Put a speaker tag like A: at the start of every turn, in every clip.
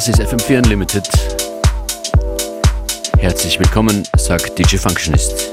A: Das ist FM4 Unlimited. Herzlich willkommen, sagt DJ Functionist.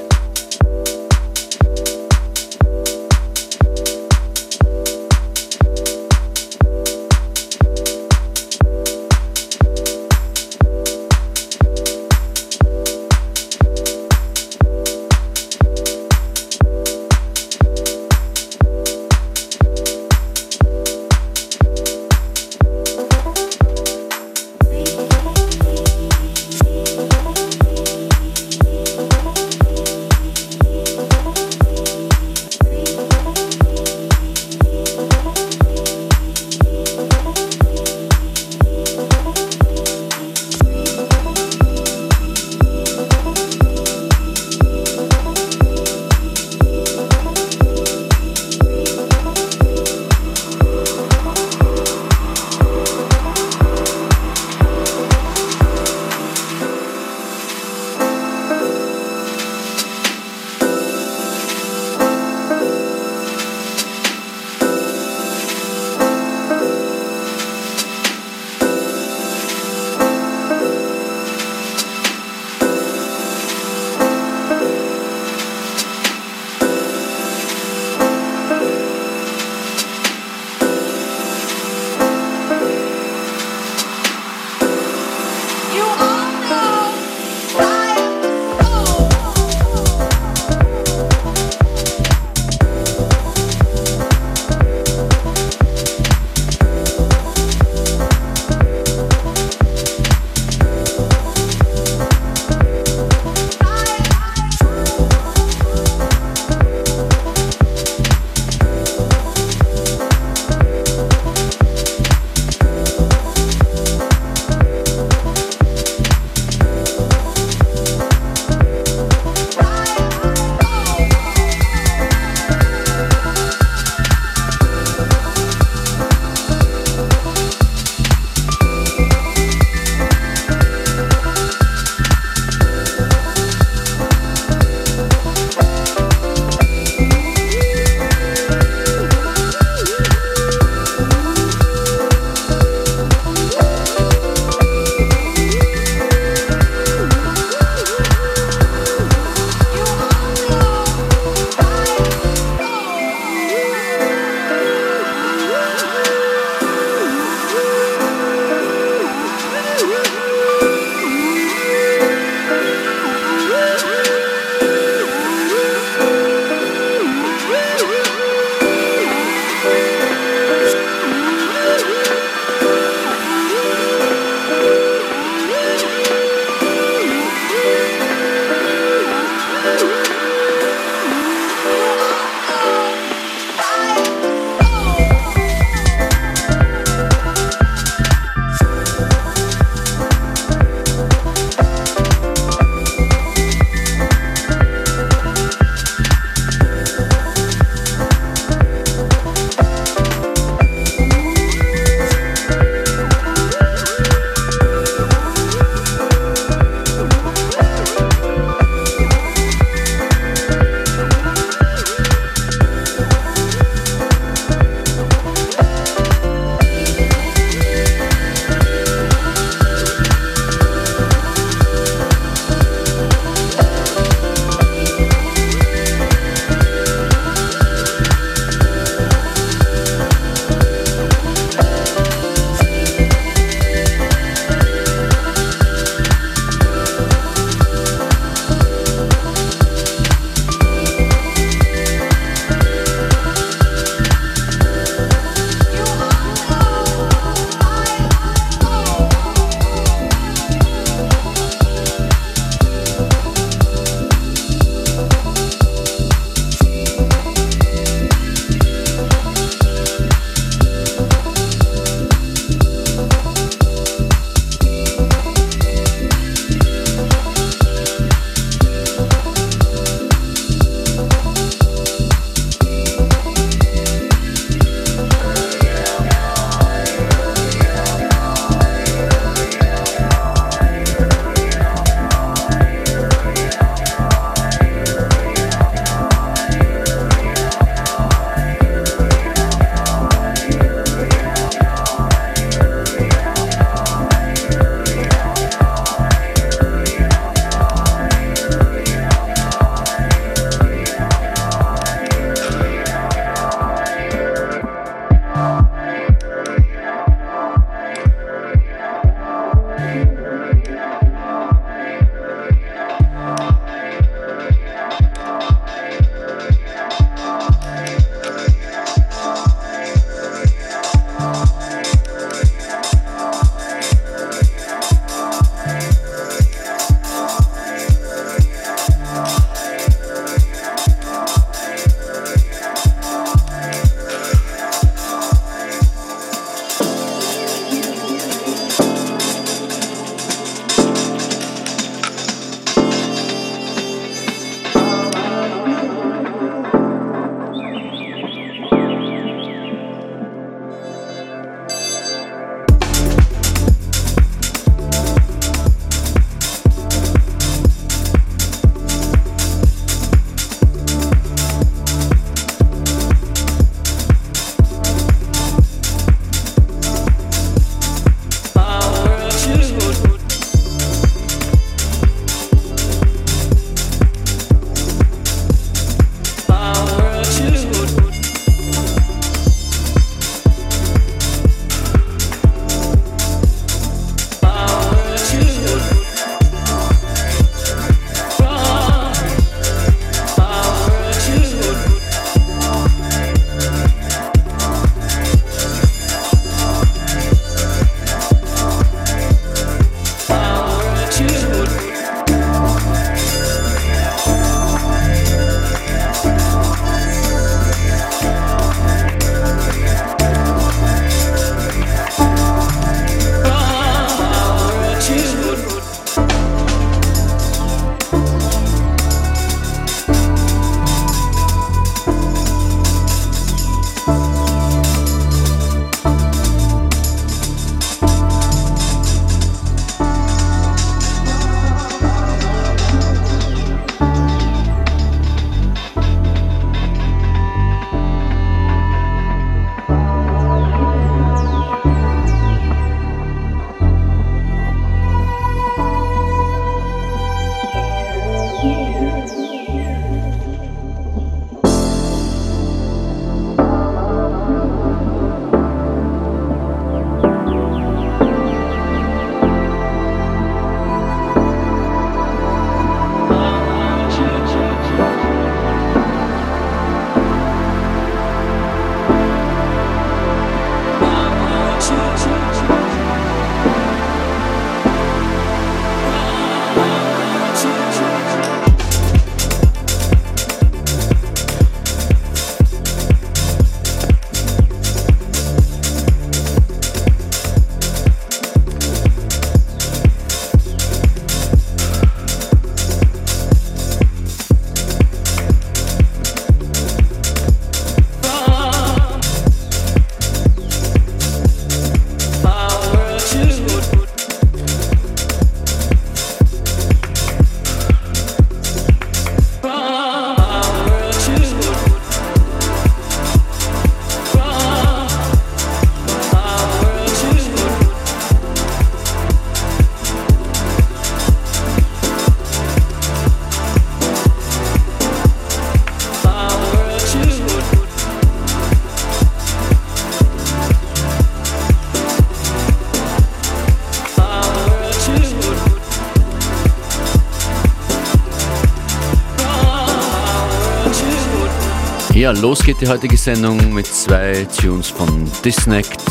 A: Ja, los geht die heutige Sendung mit zwei Tunes von Disnect,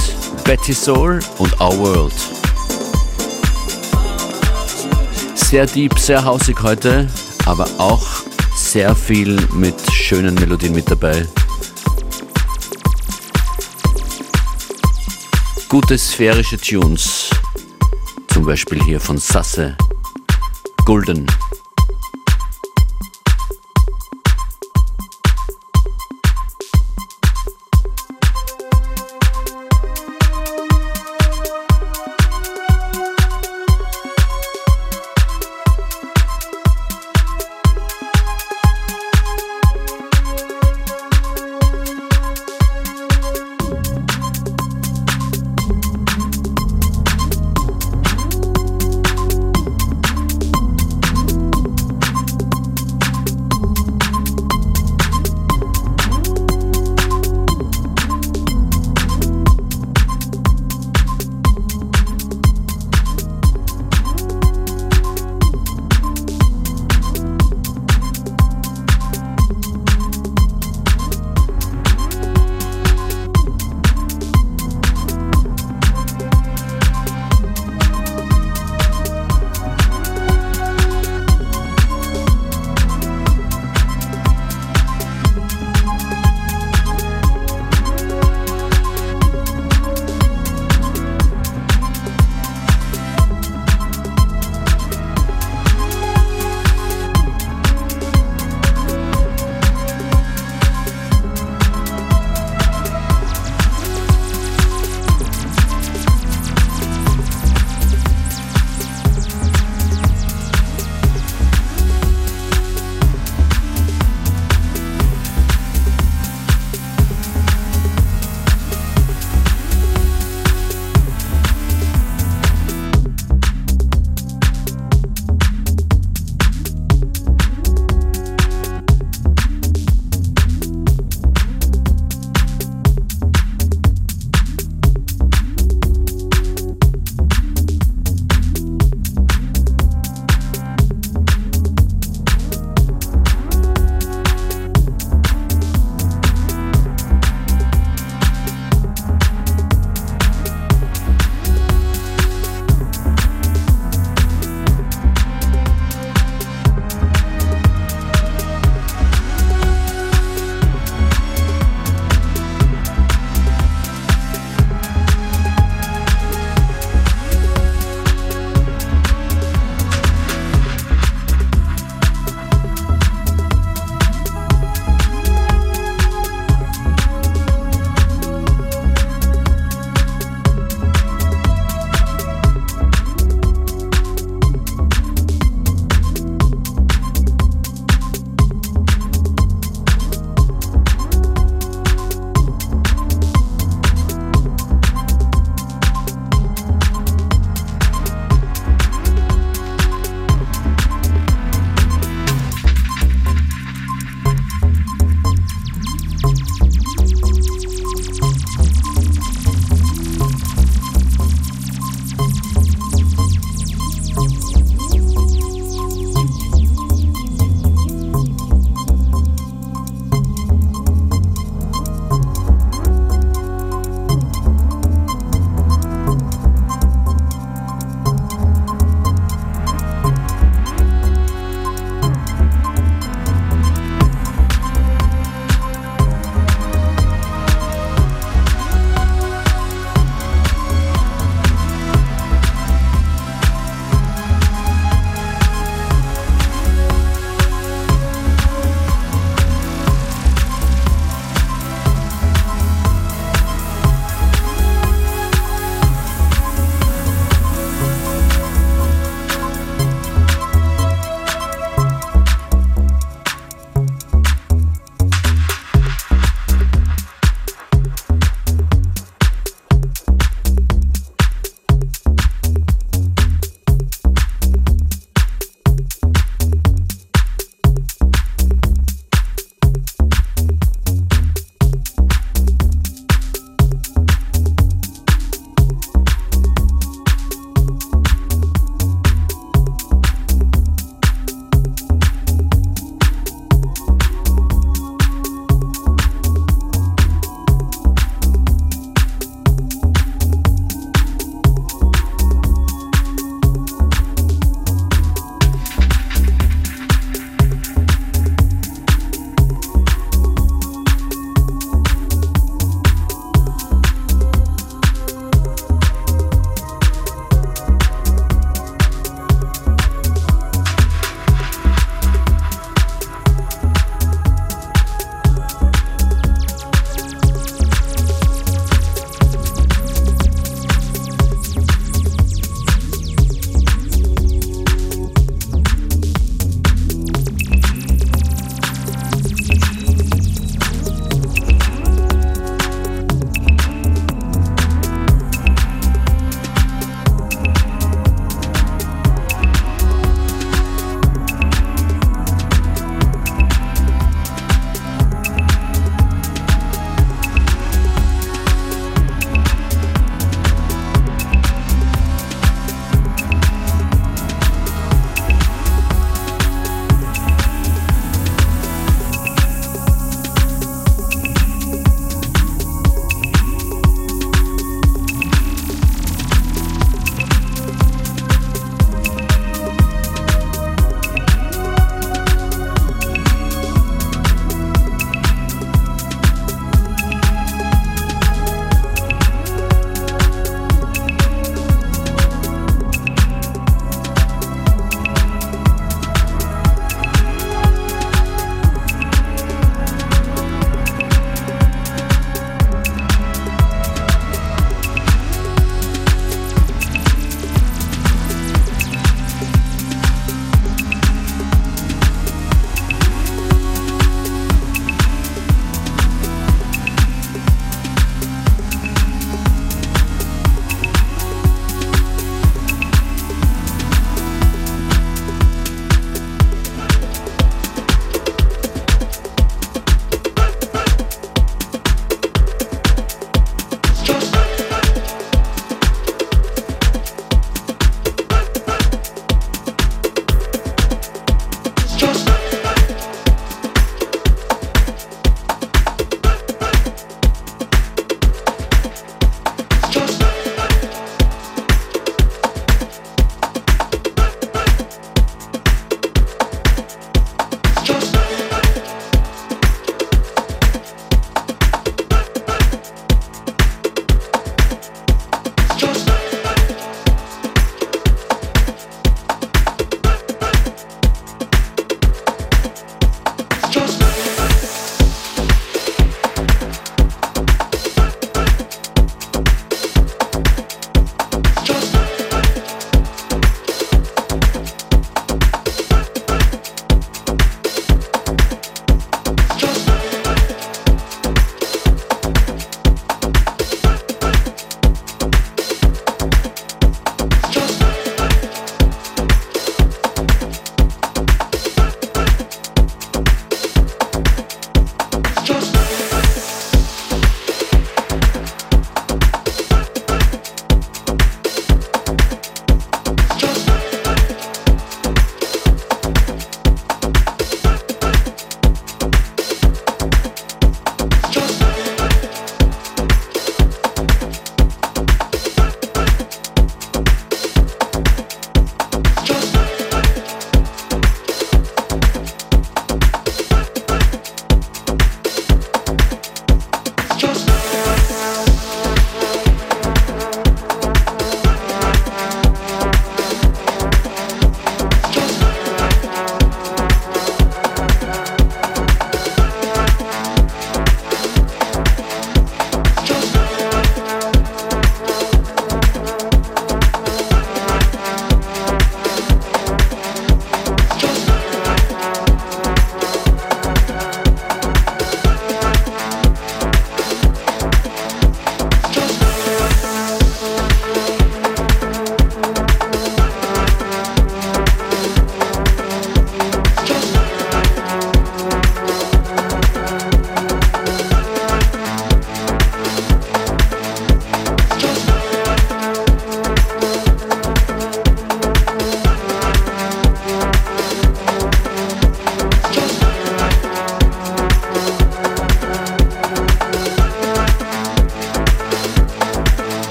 A: Betty Soul und Our World. Sehr deep, sehr hausig heute, aber auch sehr viel mit schönen Melodien mit dabei. Gute sphärische Tunes, zum Beispiel hier von Sasse, Golden.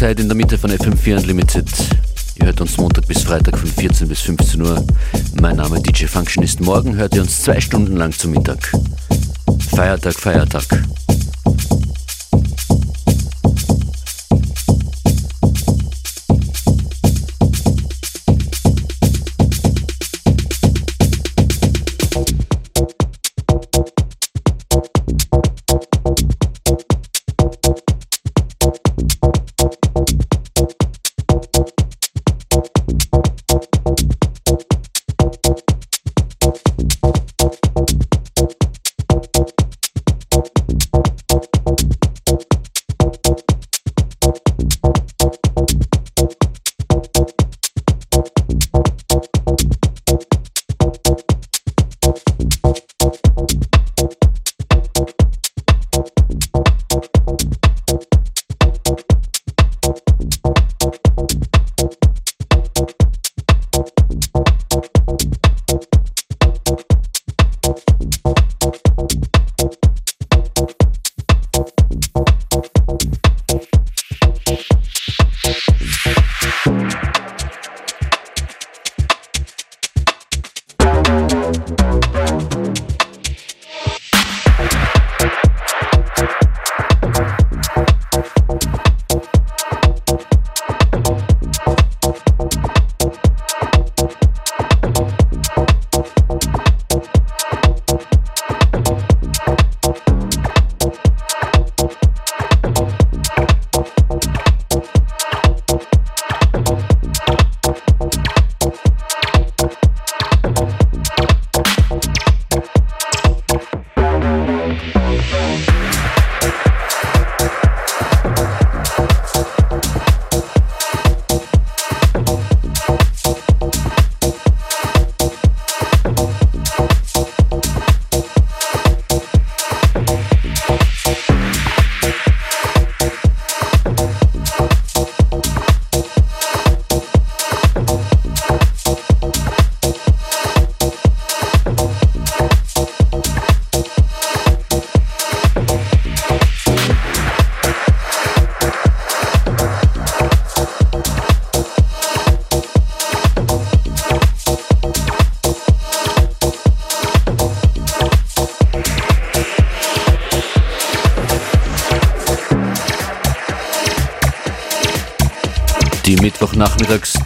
A: Seid in der Mitte von FM4 Unlimited. Ihr hört uns Montag bis Freitag von 14 bis 15 Uhr. Mein Name DJ Functionist. Morgen hört ihr uns zwei Stunden lang zum Mittag. Feiertag, Feiertag.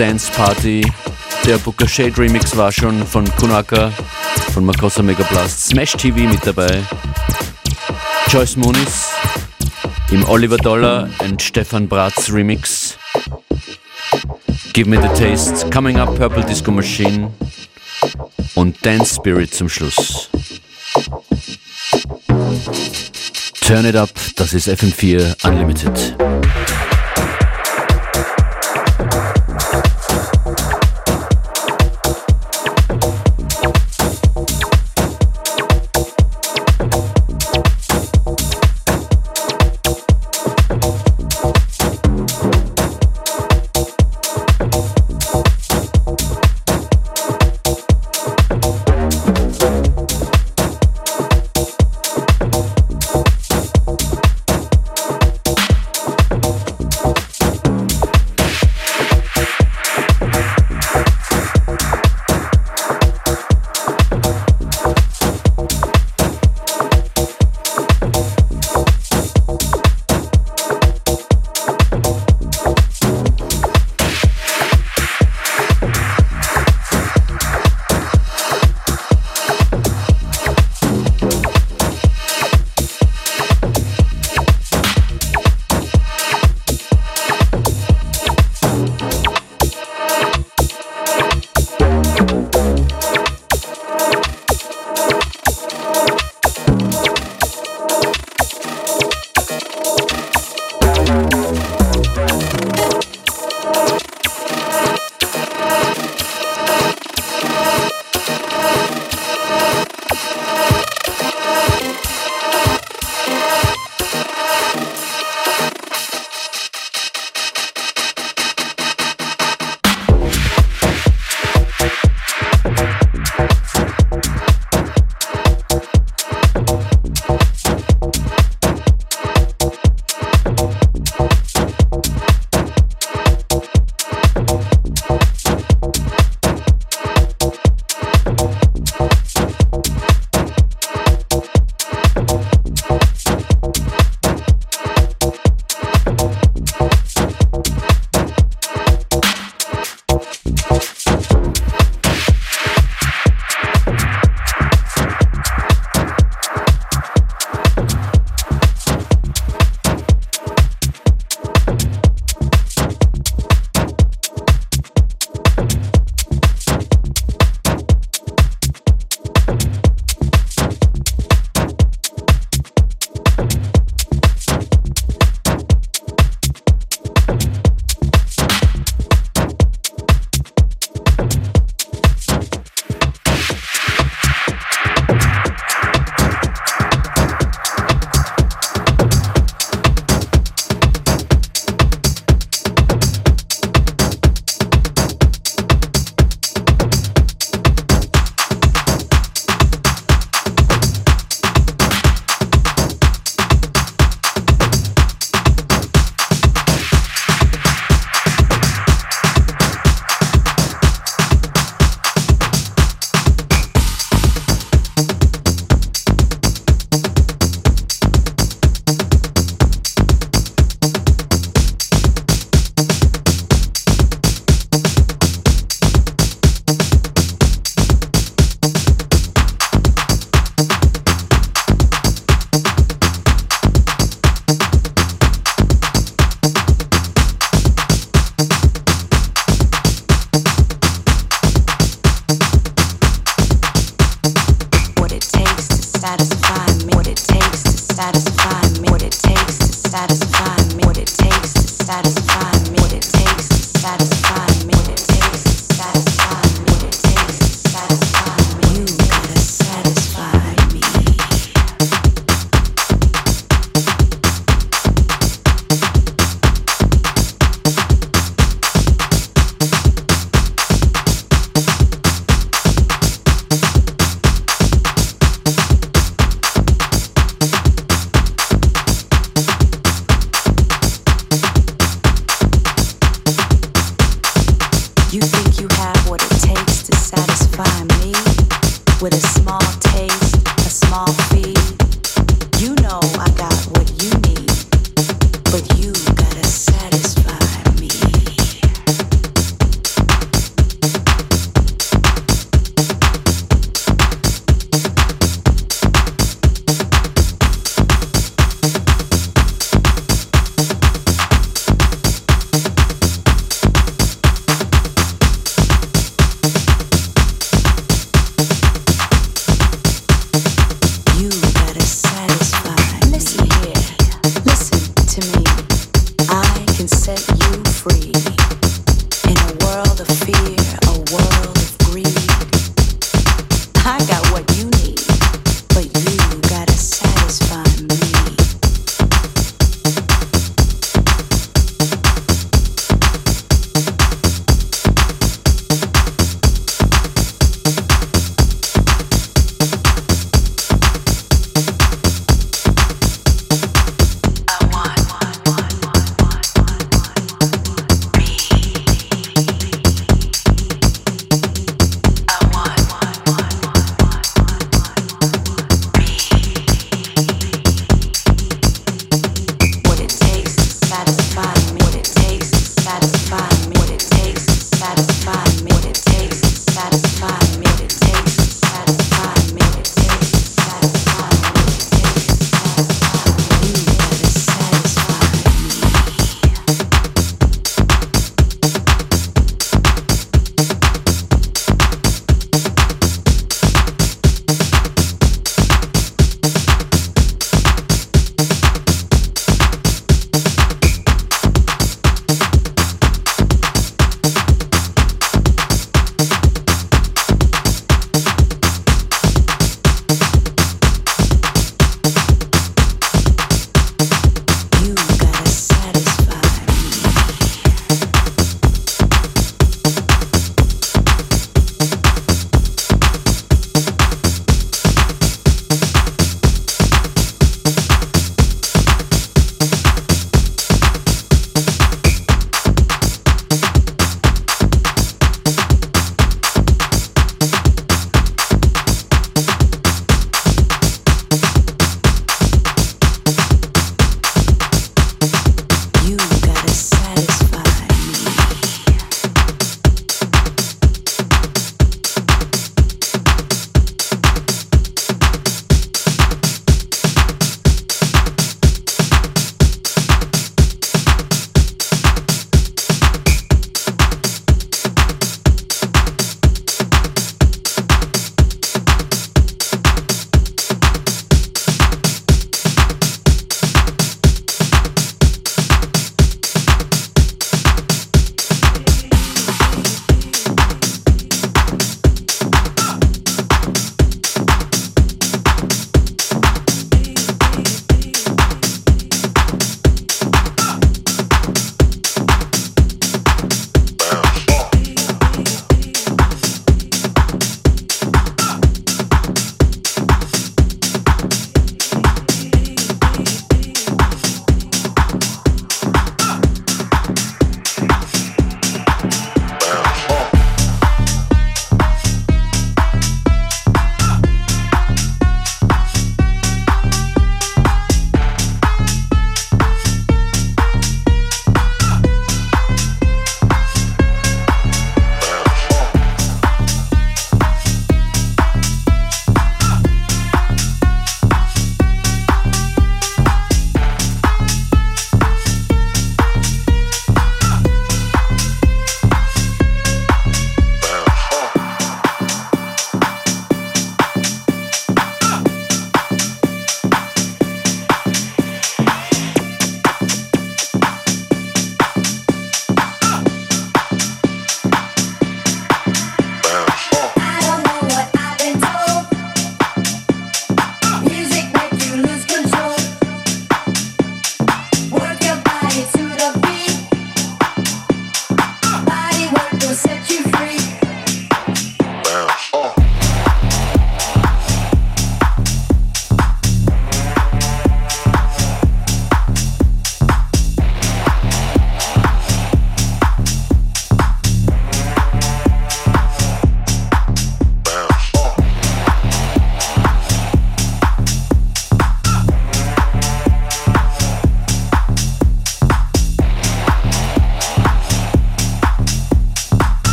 A: Dance Party. Der Booker Shade Remix war schon von Kunaka, von Makossa Megablast. Smash TV mit dabei. Joyce Moonis im Oliver Dollar und Stefan Bratz Remix. Give Me the Taste, Coming Up Purple Disco Machine und Dance Spirit zum Schluss. Turn it up, das ist FM4 Unlimited.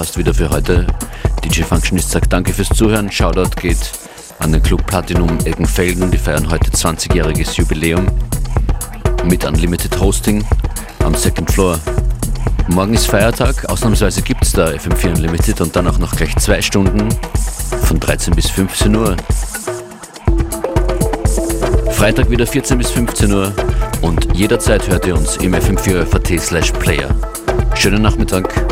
A: Fast wieder für heute. DJ Functionist sagt danke fürs Zuhören. Shoutout geht an den Club Platinum Eggenfelden und die feiern heute 20-jähriges Jubiläum mit Unlimited Hosting am Second Floor. Morgen ist Feiertag, ausnahmsweise gibt es da FM4 Unlimited und dann auch noch gleich zwei Stunden von 13 bis 15 Uhr. Freitag wieder 14 bis 15 Uhr und jederzeit hört ihr uns im FM4 FAT slash Player. Schönen Nachmittag.